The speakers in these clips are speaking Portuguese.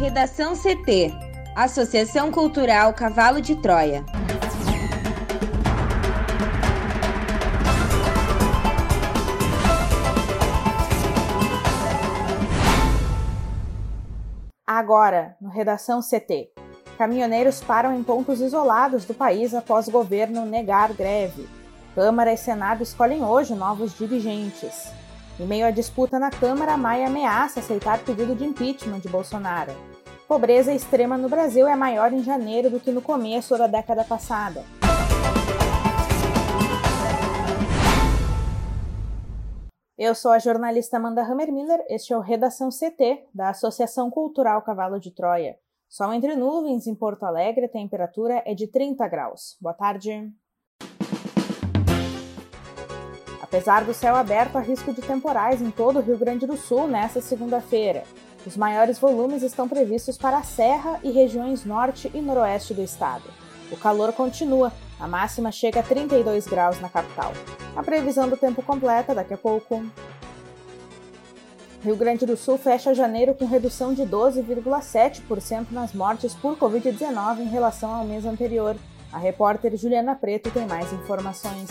Redação CT Associação Cultural Cavalo de Troia. Agora, no Redação CT. Caminhoneiros param em pontos isolados do país após governo negar greve. Câmara e Senado escolhem hoje novos dirigentes. Em meio à disputa na Câmara, Maia ameaça aceitar pedido de impeachment de Bolsonaro. Pobreza extrema no Brasil é maior em janeiro do que no começo da década passada. Eu sou a jornalista Amanda Hammermiller, este é o Redação CT, da Associação Cultural Cavalo de Troia. Sol entre nuvens em Porto Alegre, a temperatura é de 30 graus. Boa tarde. Apesar do céu aberto, há risco de temporais em todo o Rio Grande do Sul nesta segunda-feira. Os maiores volumes estão previstos para a Serra e regiões norte e noroeste do estado. O calor continua, a máxima chega a 32 graus na capital. A previsão do tempo completa daqui a pouco. Rio Grande do Sul fecha janeiro com redução de 12,7% nas mortes por Covid-19 em relação ao mês anterior. A repórter Juliana Preto tem mais informações.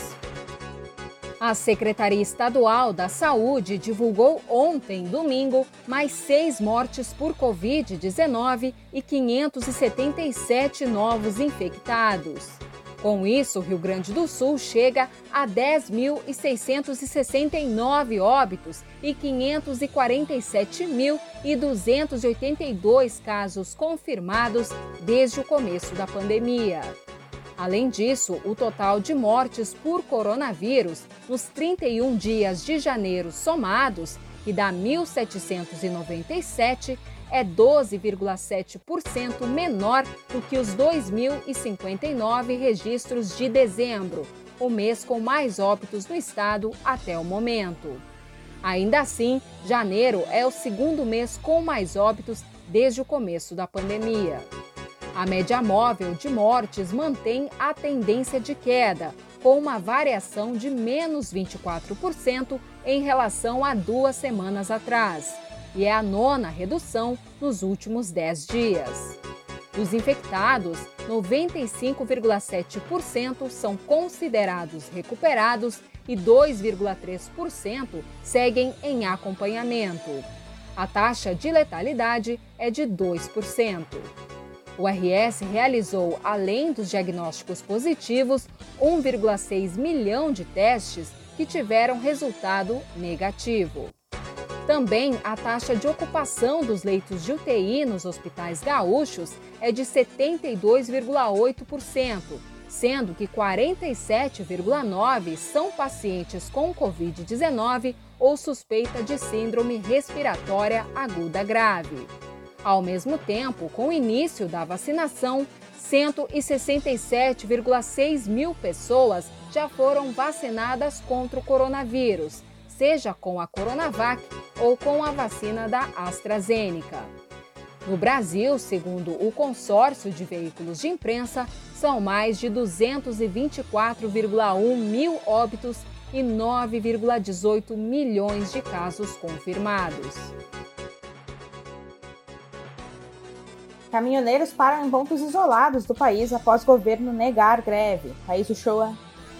A Secretaria Estadual da Saúde divulgou ontem, domingo, mais seis mortes por Covid-19 e 577 novos infectados. Com isso, o Rio Grande do Sul chega a 10.669 óbitos e 547.282 casos confirmados desde o começo da pandemia. Além disso, o total de mortes por coronavírus nos 31 dias de janeiro somados, que dá 1.797, é 12,7% menor do que os 2.059 registros de dezembro, o mês com mais óbitos no estado até o momento. Ainda assim, janeiro é o segundo mês com mais óbitos desde o começo da pandemia. A média móvel de mortes mantém a tendência de queda, com uma variação de menos 24% em relação a duas semanas atrás, e é a nona redução nos últimos 10 dias. Dos infectados, 95,7% são considerados recuperados e 2,3% seguem em acompanhamento. A taxa de letalidade é de 2%. O RS realizou, além dos diagnósticos positivos, 1,6 milhão de testes que tiveram resultado negativo. Também a taxa de ocupação dos leitos de UTI nos hospitais gaúchos é de 72,8%, sendo que 47,9% são pacientes com Covid-19 ou suspeita de síndrome respiratória aguda grave. Ao mesmo tempo, com o início da vacinação, 167,6 mil pessoas já foram vacinadas contra o coronavírus, seja com a Coronavac ou com a vacina da AstraZeneca. No Brasil, segundo o consórcio de veículos de imprensa, são mais de 224,1 mil óbitos e 9,18 milhões de casos confirmados. Caminhoneiros param em pontos isolados do país após governo negar greve. País Uchoa.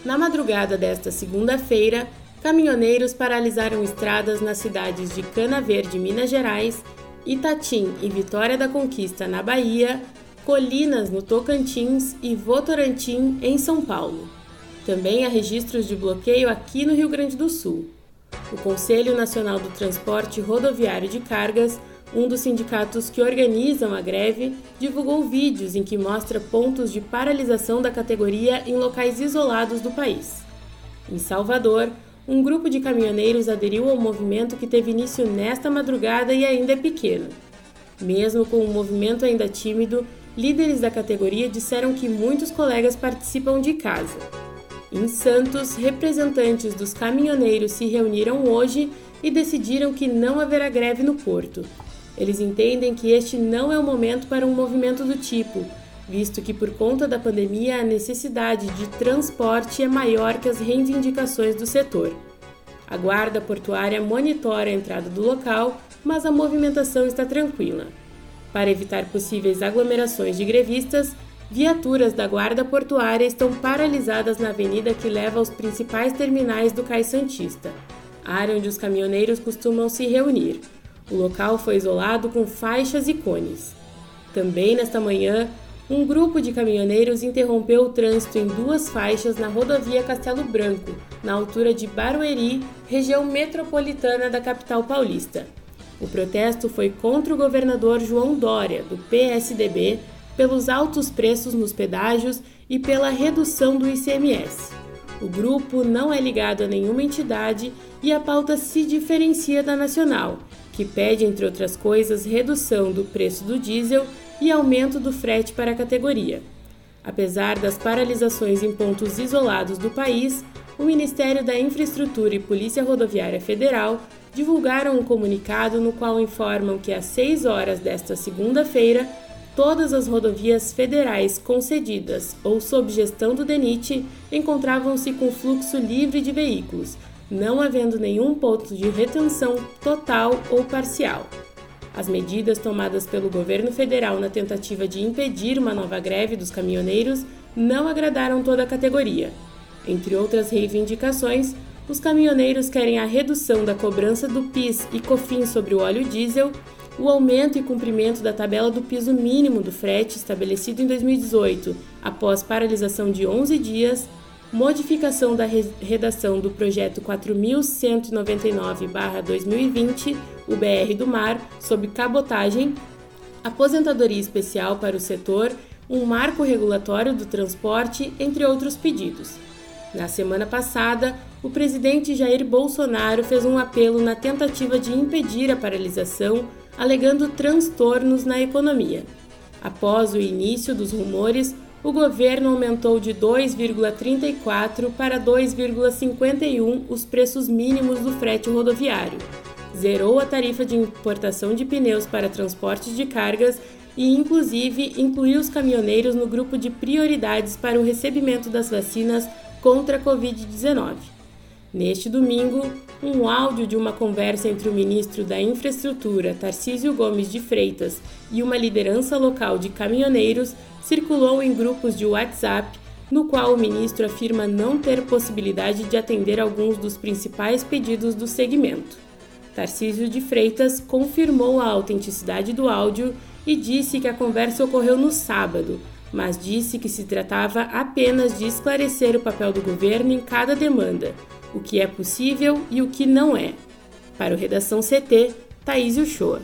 Na madrugada desta segunda-feira, caminhoneiros paralisaram estradas nas cidades de Cana Verde, Minas Gerais, Itatim e Vitória da Conquista, na Bahia, Colinas, no Tocantins e Votorantim, em São Paulo. Também há registros de bloqueio aqui no Rio Grande do Sul. O Conselho Nacional do Transporte Rodoviário de Cargas um dos sindicatos que organizam a greve divulgou vídeos em que mostra pontos de paralisação da categoria em locais isolados do país. Em Salvador, um grupo de caminhoneiros aderiu ao movimento que teve início nesta madrugada e ainda é pequeno. Mesmo com o movimento ainda tímido, líderes da categoria disseram que muitos colegas participam de casa. Em Santos, representantes dos caminhoneiros se reuniram hoje e decidiram que não haverá greve no porto. Eles entendem que este não é o momento para um movimento do tipo, visto que por conta da pandemia a necessidade de transporte é maior que as reivindicações do setor. A guarda portuária monitora a entrada do local, mas a movimentação está tranquila. Para evitar possíveis aglomerações de grevistas, viaturas da Guarda Portuária estão paralisadas na avenida que leva aos principais terminais do Cais Santista, área onde os caminhoneiros costumam se reunir. O local foi isolado com faixas e cones. Também nesta manhã, um grupo de caminhoneiros interrompeu o trânsito em duas faixas na rodovia Castelo Branco, na altura de Barueri, região metropolitana da capital paulista. O protesto foi contra o governador João Dória, do PSDB, pelos altos preços nos pedágios e pela redução do ICMS. O grupo não é ligado a nenhuma entidade e a pauta se diferencia da nacional, que pede, entre outras coisas, redução do preço do diesel e aumento do frete para a categoria. Apesar das paralisações em pontos isolados do país, o Ministério da Infraestrutura e Polícia Rodoviária Federal divulgaram um comunicado no qual informam que às 6 horas desta segunda-feira, todas as rodovias federais concedidas ou sob gestão do DENIT encontravam-se com fluxo livre de veículos, não havendo nenhum ponto de retenção total ou parcial. As medidas tomadas pelo governo federal na tentativa de impedir uma nova greve dos caminhoneiros não agradaram toda a categoria. Entre outras reivindicações, os caminhoneiros querem a redução da cobrança do PIS e COFINS sobre o óleo diesel, o aumento e cumprimento da tabela do piso mínimo do frete estabelecido em 2018, após paralisação de 11 dias, modificação da redação do projeto 4199/2020, o BR do Mar, sobre cabotagem, aposentadoria especial para o setor, um marco regulatório do transporte, entre outros pedidos. Na semana passada, o presidente Jair Bolsonaro fez um apelo na tentativa de impedir a paralisação, alegando transtornos na economia. Após o início dos rumores, o governo aumentou de 2,34 para 2,51 os preços mínimos do frete rodoviário, zerou a tarifa de importação de pneus para transporte de cargas e, inclusive, incluiu os caminhoneiros no grupo de prioridades para o recebimento das vacinas contra a Covid-19. Neste domingo, um áudio de uma conversa entre o ministro da Infraestrutura, Tarcísio Gomes de Freitas, e uma liderança local de caminhoneiros circulou em grupos de WhatsApp, no qual o ministro afirma não ter possibilidade de atender alguns dos principais pedidos do segmento. Tarcísio de Freitas confirmou a autenticidade do áudio e disse que a conversa ocorreu no sábado, mas disse que se tratava apenas de esclarecer o papel do governo em cada demanda o que é possível e o que não é. Para o Redação CT, Thaís Uchoa.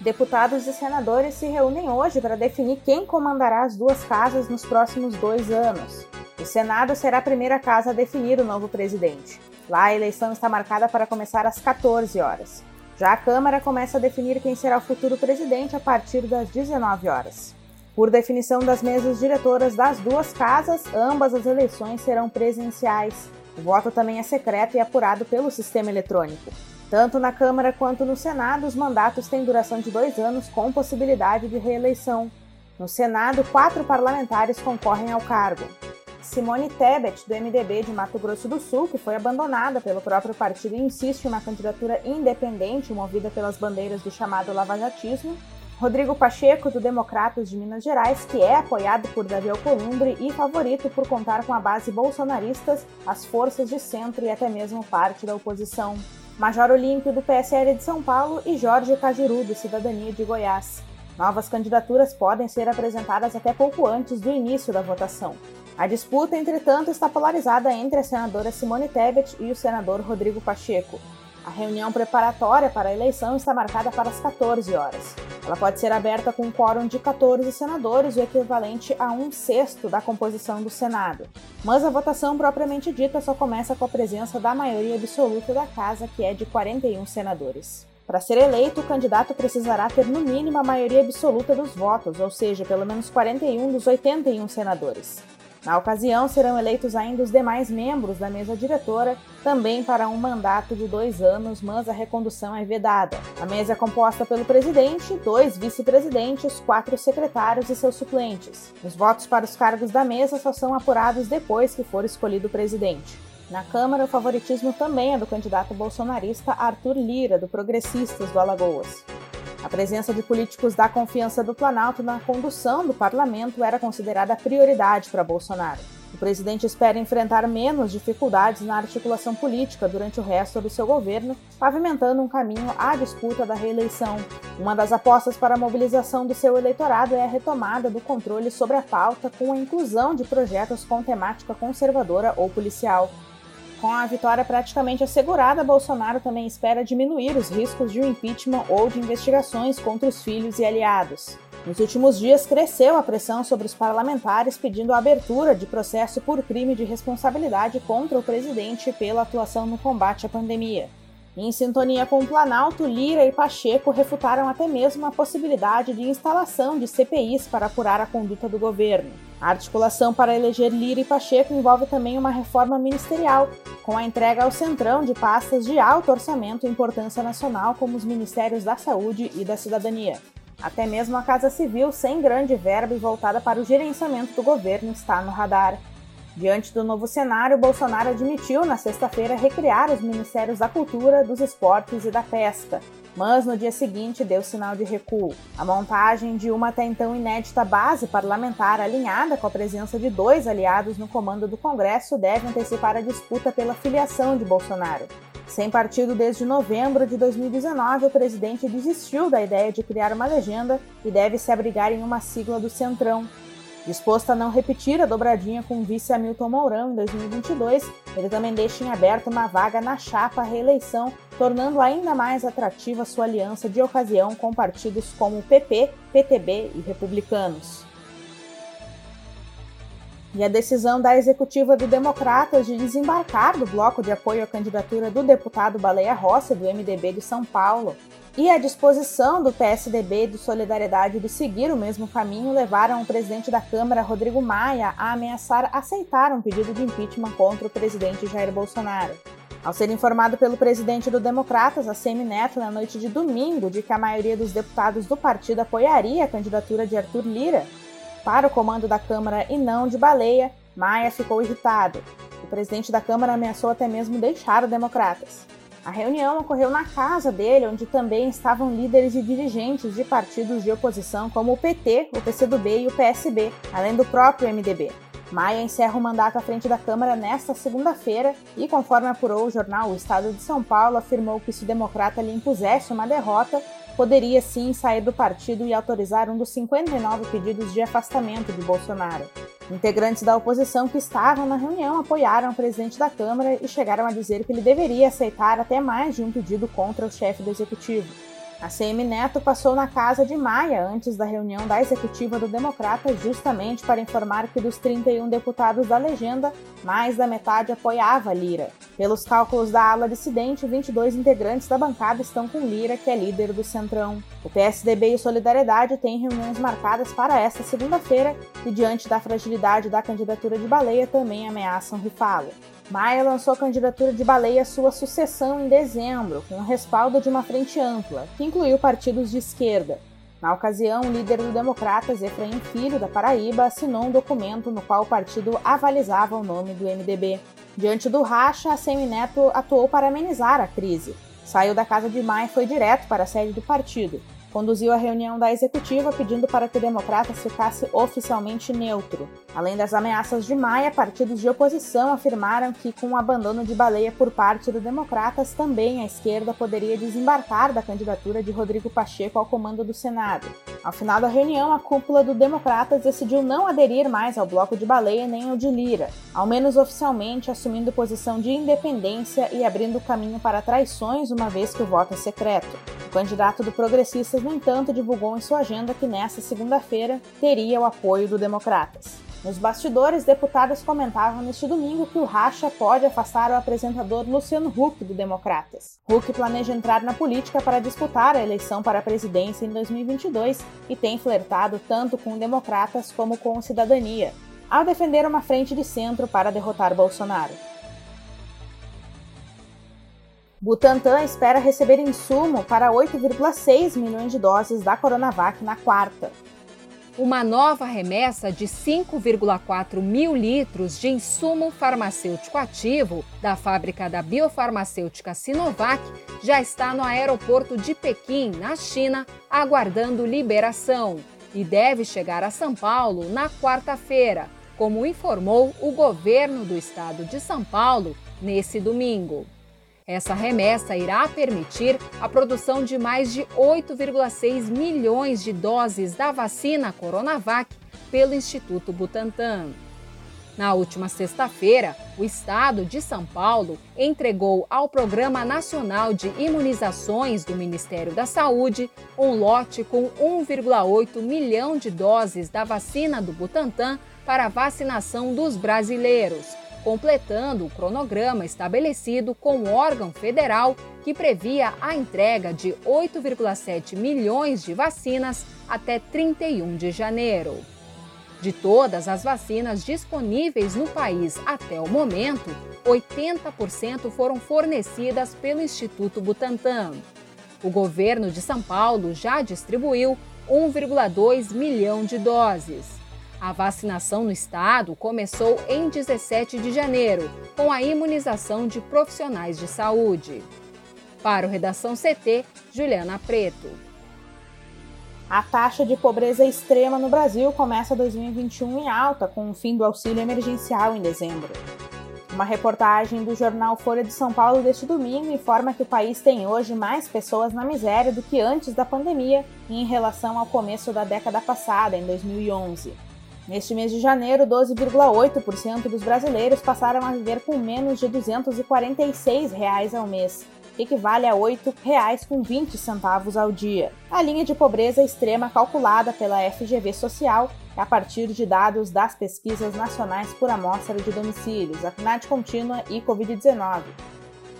Deputados e senadores se reúnem hoje para definir quem comandará as duas casas nos próximos dois anos. O Senado será a primeira casa a definir o novo presidente. Lá, a eleição está marcada para começar às 14 horas. Já a Câmara começa a definir quem será o futuro presidente a partir das 19 horas. Por definição das mesas diretoras das duas casas, ambas as eleições serão presenciais. O voto também é secreto e apurado pelo sistema eletrônico. Tanto na Câmara quanto no Senado, os mandatos têm duração de dois anos com possibilidade de reeleição. No Senado, quatro parlamentares concorrem ao cargo. Simone Tebet, do MDB de Mato Grosso do Sul, que foi abandonada pelo próprio partido e insiste em uma candidatura independente movida pelas bandeiras do chamado lavajatismo, Rodrigo Pacheco, do Democratas de Minas Gerais, que é apoiado por Davi Alcolumbre e favorito por contar com a base bolsonaristas, as forças de centro e até mesmo parte da oposição. Major Olímpio, do PSL de São Paulo, e Jorge Cajuru, do Cidadania de Goiás. Novas candidaturas podem ser apresentadas até pouco antes do início da votação. A disputa, entretanto, está polarizada entre a senadora Simone Tebet e o senador Rodrigo Pacheco. A reunião preparatória para a eleição está marcada para as 14 horas. Ela pode ser aberta com um quórum de 14 senadores, o equivalente a um sexto da composição do Senado. Mas a votação propriamente dita só começa com a presença da maioria absoluta da Casa, que é de 41 senadores. Para ser eleito, o candidato precisará ter no mínimo a maioria absoluta dos votos, ou seja, pelo menos 41 dos 81 senadores. Na ocasião, serão eleitos ainda os demais membros da mesa diretora, também para um mandato de dois anos, mas a recondução é vedada. A mesa é composta pelo presidente, dois vice-presidentes, quatro secretários e seus suplentes. Os votos para os cargos da mesa só são apurados depois que for escolhido o presidente. Na Câmara, o favoritismo também é do candidato bolsonarista Arthur Lira, do Progressistas do Alagoas. A presença de políticos da confiança do Planalto na condução do parlamento era considerada prioridade para Bolsonaro. O presidente espera enfrentar menos dificuldades na articulação política durante o resto do seu governo, pavimentando um caminho à disputa da reeleição. Uma das apostas para a mobilização do seu eleitorado é a retomada do controle sobre a pauta com a inclusão de projetos com temática conservadora ou policial. Com a vitória praticamente assegurada, Bolsonaro também espera diminuir os riscos de um impeachment ou de investigações contra os filhos e aliados. Nos últimos dias, cresceu a pressão sobre os parlamentares pedindo a abertura de processo por crime de responsabilidade contra o presidente pela atuação no combate à pandemia. Em sintonia com o Planalto, Lira e Pacheco refutaram até mesmo a possibilidade de instalação de CPIs para apurar a conduta do governo. A articulação para eleger Lira e Pacheco envolve também uma reforma ministerial, com a entrega ao Centrão de pastas de alto orçamento e importância nacional, como os Ministérios da Saúde e da Cidadania. Até mesmo a Casa Civil, sem grande verba e voltada para o gerenciamento do governo, está no radar. Diante do novo cenário, Bolsonaro admitiu na sexta-feira recriar os Ministérios da Cultura, dos Esportes e da Pesca, mas no dia seguinte deu sinal de recuo. A montagem de uma até então inédita base parlamentar alinhada com a presença de dois aliados no comando do Congresso deve antecipar a disputa pela filiação de Bolsonaro. Sem partido desde novembro de 2019, o presidente desistiu da ideia de criar uma legenda e deve se abrigar em uma sigla do Centrão. Disposto a não repetir a dobradinha com o vice Hamilton Mourão em 2022, ele também deixa em aberto uma vaga na chapa à reeleição, tornando ainda mais atrativa sua aliança de ocasião com partidos como PP, PTB e republicanos. E a decisão da executiva do Democratas de desembarcar do bloco de apoio à candidatura do deputado Baleia Rossi, do MDB de São Paulo, e a disposição do PSDB de Solidariedade de seguir o mesmo caminho levaram o presidente da Câmara, Rodrigo Maia, a ameaçar aceitar um pedido de impeachment contra o presidente Jair Bolsonaro. Ao ser informado pelo presidente do Democratas, ACM Neto, na noite de domingo, de que a maioria dos deputados do partido apoiaria a candidatura de Arthur Lira, para o comando da Câmara e não de Baleia, Maia ficou irritado. O presidente da Câmara ameaçou até mesmo deixar o Democratas. A reunião ocorreu na casa dele, onde também estavam líderes e dirigentes de partidos de oposição como o PT, o PCdoB e o PSB, além do próprio MDB. Maia encerra o mandato à frente da Câmara nesta segunda-feira e, conforme apurou o jornal O Estado de São Paulo, afirmou que se o democrata lhe impusesse uma derrota, poderia sim sair do partido e autorizar um dos 59 pedidos de afastamento de Bolsonaro. Integrantes da oposição que estavam na reunião apoiaram o presidente da Câmara e chegaram a dizer que ele deveria aceitar até mais de um pedido contra o chefe do executivo. A CM Neto passou na casa de Maia antes da reunião da executiva do Democrata, justamente para informar que dos 31 deputados da legenda, mais da metade apoiava Lira. Pelos cálculos da ala dissidente, 22 integrantes da bancada estão com Lira, que é líder do Centrão. O PSDB e Solidariedade têm reuniões marcadas para esta segunda-feira e, diante da fragilidade da candidatura de Baleia, também ameaçam rifá-lo. Maia lançou a candidatura de Baleia à sua sucessão em dezembro, com o respaldo de uma frente ampla, que incluiu partidos de esquerda. Na ocasião, o líder do Democratas, Efraim Filho, da Paraíba, assinou um documento no qual o partido avalizava o nome do MDB. Diante do racha, a Semineto atuou para amenizar a crise. Saiu da casa de Maia e foi direto para a sede do partido conduziu a reunião da executiva pedindo para que Democratas ficasse oficialmente neutro. Além das ameaças de Maia, partidos de oposição afirmaram que, com o abandono de Baleia por parte do Democratas, também a esquerda poderia desembarcar da candidatura de Rodrigo Pacheco ao comando do Senado. Ao final da reunião, a cúpula do Democratas decidiu não aderir mais ao bloco de Baleia nem ao de Lira, ao menos oficialmente assumindo posição de independência e abrindo caminho para traições, uma vez que o voto é secreto. O candidato do Progressistas, no entanto, divulgou em sua agenda que nesta segunda-feira teria o apoio do Democratas. Nos bastidores, deputados comentavam neste domingo que o racha pode afastar o apresentador Luciano Huck do Democratas. Huck planeja entrar na política para disputar a eleição para a presidência em 2022 e tem flertado tanto com Democratas como com Cidadania, ao defender uma frente de centro para derrotar Bolsonaro. Butantan espera receber insumo para 8,6 milhões de doses da Coronavac na quarta. uma nova remessa de 5,4 mil litros de insumo farmacêutico ativo da fábrica da biofarmacêutica Sinovac já está no aeroporto de Pequim, na China, aguardando liberação e deve chegar a São Paulo na quarta-feira, como informou o governo do estado de São Paulo nesse domingo. Essa remessa irá permitir a produção de mais de 8,6 milhões de doses da vacina Coronavac pelo Instituto Butantan. Na última sexta-feira, o estado de São Paulo entregou ao Programa Nacional de Imunizações do Ministério da Saúde um lote com 1,8 milhão de doses da vacina do Butantan para a vacinação dos brasileiros completando o cronograma estabelecido com o órgão federal que previa a entrega de 8,7 milhões de vacinas até 31 de janeiro. De todas as vacinas disponíveis no país até o momento, 80% foram fornecidas pelo Instituto Butantan. O governo de São Paulo já distribuiu 1,2 milhão de doses. A vacinação no estado começou em 17 de janeiro, com a imunização de profissionais de saúde. Para o Redação CT, Juliana Preto. A taxa de pobreza extrema no Brasil começa 2021 em alta, com o fim do auxílio emergencial em dezembro. Uma reportagem do jornal Folha de São Paulo deste domingo informa que o país tem hoje mais pessoas na miséria do que antes da pandemia em relação ao começo da década passada, em 2011. Neste mês de janeiro, 12,8% dos brasileiros passaram a viver com menos de 246 reais ao mês, que equivale a R$ 8,20 ao dia. A linha de pobreza extrema calculada pela FGV Social é a partir de dados das pesquisas nacionais por amostra de domicílios, a PNAD contínua e Covid-19.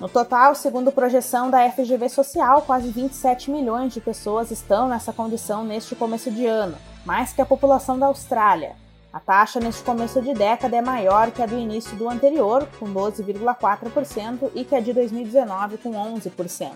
No total, segundo projeção da FGV Social, quase 27 milhões de pessoas estão nessa condição neste começo de ano, mais que a população da Austrália. A taxa neste começo de década é maior que a do início do anterior, com 12,4%, e que a de 2019, com 11%.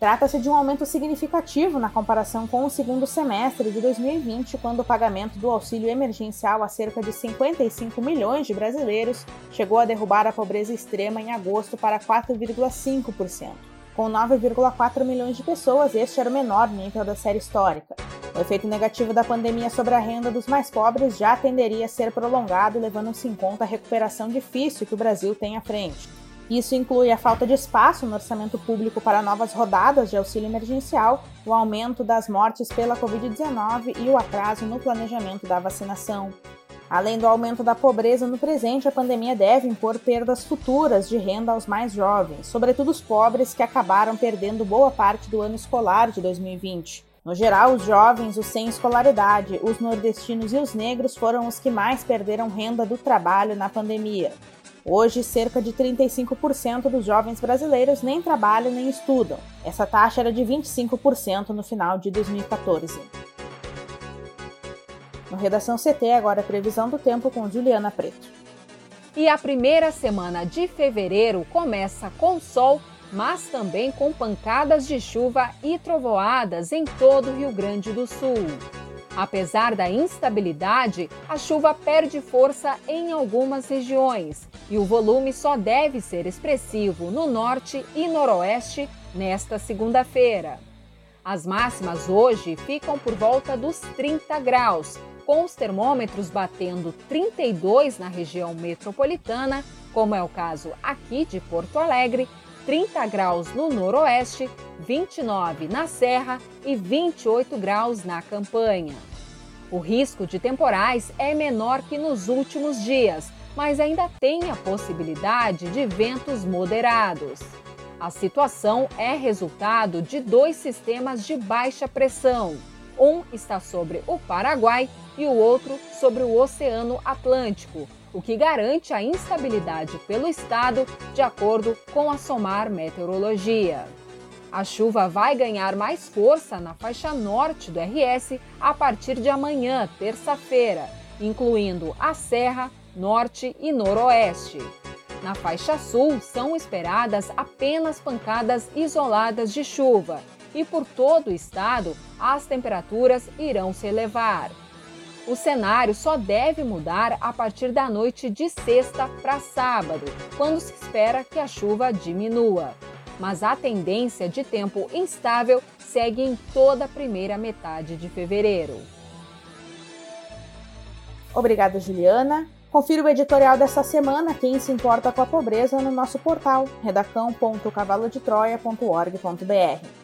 Trata-se de um aumento significativo na comparação com o segundo semestre de 2020, quando o pagamento do auxílio emergencial a cerca de 55 milhões de brasileiros chegou a derrubar a pobreza extrema em agosto para 4,5%. Com 9,4 milhões de pessoas, este era o menor nível da série histórica. O efeito negativo da pandemia sobre a renda dos mais pobres já tenderia a ser prolongado, levando-se em conta a recuperação difícil que o Brasil tem à frente. Isso inclui a falta de espaço no orçamento público para novas rodadas de auxílio emergencial, o aumento das mortes pela Covid-19 e o atraso no planejamento da vacinação. Além do aumento da pobreza no presente, a pandemia deve impor perdas futuras de renda aos mais jovens, sobretudo os pobres que acabaram perdendo boa parte do ano escolar de 2020. No geral, os jovens, os sem escolaridade, os nordestinos e os negros foram os que mais perderam renda do trabalho na pandemia. Hoje, cerca de 35% dos jovens brasileiros nem trabalham nem estudam. Essa taxa era de 25% no final de 2014. No Redação CT, agora a previsão do tempo com Juliana Preto. E a primeira semana de fevereiro começa com sol mas também com pancadas de chuva e trovoadas em todo o Rio Grande do Sul. Apesar da instabilidade, a chuva perde força em algumas regiões e o volume só deve ser expressivo no norte e noroeste nesta segunda-feira. As máximas hoje ficam por volta dos 30 graus, com os termômetros batendo 32 na região metropolitana, como é o caso aqui de Porto Alegre, 30 graus no noroeste, 29 na Serra e 28 graus na Campanha. O risco de temporais é menor que nos últimos dias, mas ainda tem a possibilidade de ventos moderados. A situação é resultado de dois sistemas de baixa pressão. Um está sobre o Paraguai e o outro sobre o Oceano Atlântico, o que garante a instabilidade pelo estado, de acordo com a SOMAR Meteorologia. A chuva vai ganhar mais força na faixa norte do RS a partir de amanhã, terça-feira, incluindo a Serra, Norte e Noroeste. Na faixa sul, são esperadas apenas pancadas isoladas de chuva e por todo o estado as temperaturas irão se elevar. O cenário só deve mudar a partir da noite de sexta para sábado, quando se espera que a chuva diminua. Mas a tendência de tempo instável segue em toda a primeira metade de fevereiro. Obrigada, Juliana. Confira o editorial dessa semana, Quem se importa com a pobreza, no nosso portal redacão.cavalodetroia.org.br.